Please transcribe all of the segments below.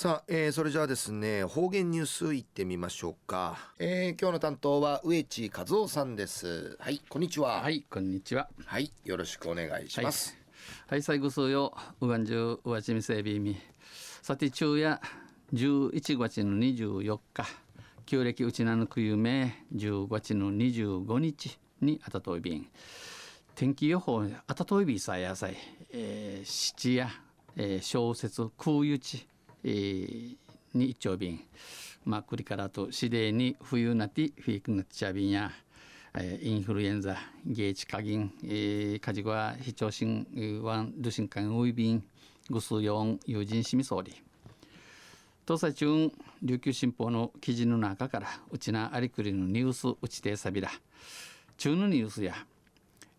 さあ、えー、それじゃあですね方言ニュースいってみましょうか、えー、今日の担当は植地和夫さんです。はいこんにちは。はいこんにちは。はいよろしくお願いします。はい、最後数ようがんじゅうわちみせびみさて昼夜11月の24日。旧暦うちなのくゆめ10月の25日にあたといびん。天気予報あたといびさやさい、えー、七夜、えー、小説空輸地えー、に一丁便まあ、これからと次第に冬なってフィークなっちゃ便や、えー、インフルエンザゲーチ過銀、えー、カジゴは非常心ワンドシンカンウイビングスヨン友人しみ総理東西中琉球新報の記事の中からうちなありくりのニュースうちてさびら中のニュースや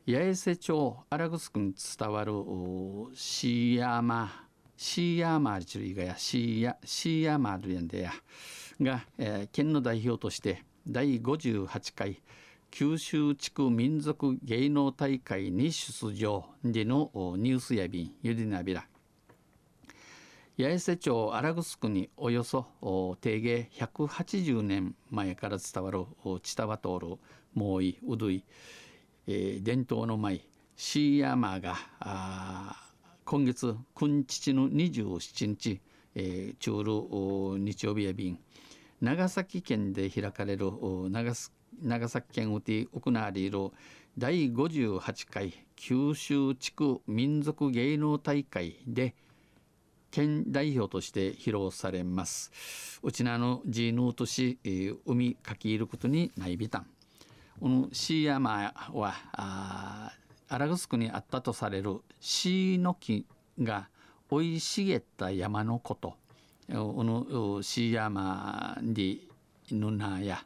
八重瀬町荒城に伝わるシーヤマシーヤーマールチルイガやシーヤシーヤーマールヤンデや。が、えー、県の代表として第58回九州地区民族芸能大会に出場でのニュースやびんゆりなびら。八重瀬町荒城におよそ定芸180年前から伝わるチタワトールモーイウドゥイ、えー、伝統の舞シーヤーマーが今月今日の27日、えー、中路日曜日や便長崎県で開かれる長長崎県うて行われる第58回九州地区民族芸能大会で県代表として披露されます。うちなのジーヌート市、えー、海かきいることにないびたん。このシーヤマはあ荒城にあったとされるシイの木が生い茂った山のこと。このシー山にぬなや。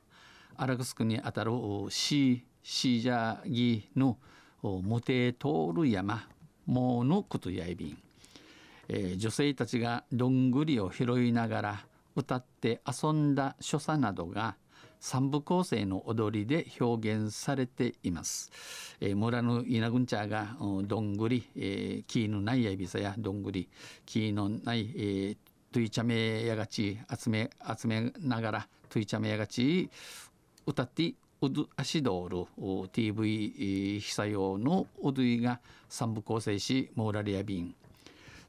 荒城にあたるシーシージャギのモテ通る山。ものことやいびん、えー、女性たちがどんぐりを拾いながら歌って遊んだ所作などが三部構成の踊りで表現されています。えー、村の稲ぐんちゃがどんぐり、えー、木のないやびさやどんぐり木のない、えー、トゥイチャメやがち集め集めながらトゥイチャメやがち歌ってウドアシドール TV 被災用のウドイが三部構成しモーラリアビン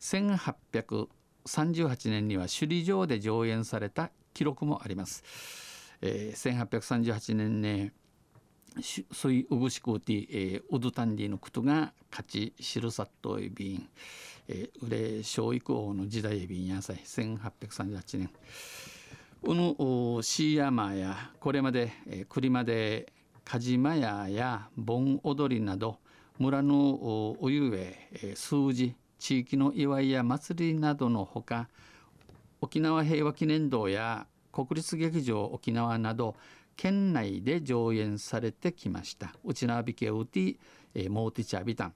1838年には首里城で上演された記録もあります。えー、1838年ねそういううぐしくうて、えー、ウドタンディのことが勝ち知るさっといびん、えー、売れ小育王の時代びんやさい1838年。うぬシーヤマやこれまで、えー、栗までカジマヤや盆踊りなど村のお湯へ、えー、数字地域の祝いや祭りなどのほか沖縄平和記念堂や国立劇場沖縄など県内で上演されてきました。うちなびけうて、えモーティチャビタン。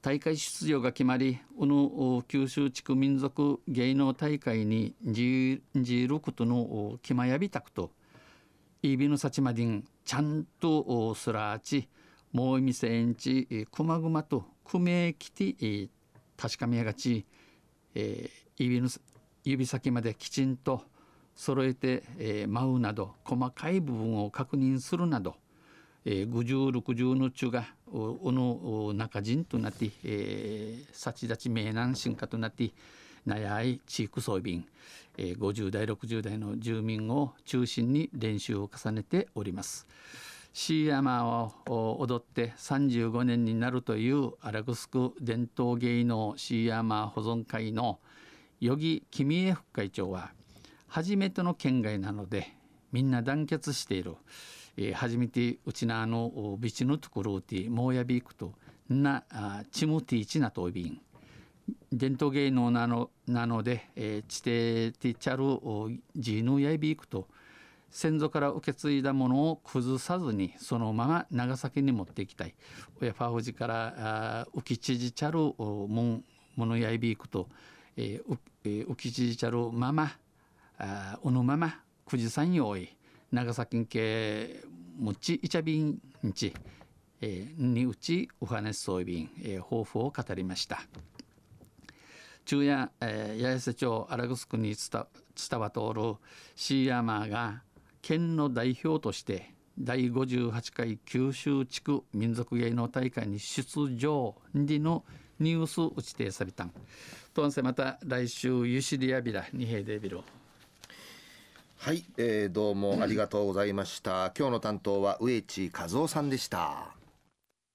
大会出場が決まりうぬ九州地区民族芸能大会にじることの決まやびたくとイビヌサチマディンちゃんとすらちもうみせんちくまぐまとくめきて確かめやがち、えー、指先まできちんと揃えて、えー、舞うなど細かい部分を確認するなど、えー、50、60の中がおの中人となって、えー、幸立ち名南進化となってなやい地域装備員、えー、50代60代の住民を中心に練習を重ねております。シーヤマを踊って35年になるというアラグスク伝統芸能シーヤマ保存会の与木君江副会長は初めての県外なのでみんな団結している、えー、初めてうちなあのビチのところてもうやびいくとなあチムティーチなとびん。伝統芸能なのなので、えー、地底ティチャルジーヌやびいくと先祖から受け継いだものを崩さずにそのまま長崎に持っていきたい。親ファウジから浮きちちゃるもんものやいびいくと、えー、浮きちちゃるままあおのまま富士山用意長崎県むちいちゃびんち、えー、にうちお話そうびん、えー、抱負を語りました昼夜、えー、八重瀬町荒城に伝わ通るシーヤマーが県の代表として第58回九州地区民族芸能大会に出場でのニュース打ち定されたん。とんせまた来週ユシリアビラ二平デビル。はい、えー、どうもありがとうございました。今日の担当は植地和夫さんでした。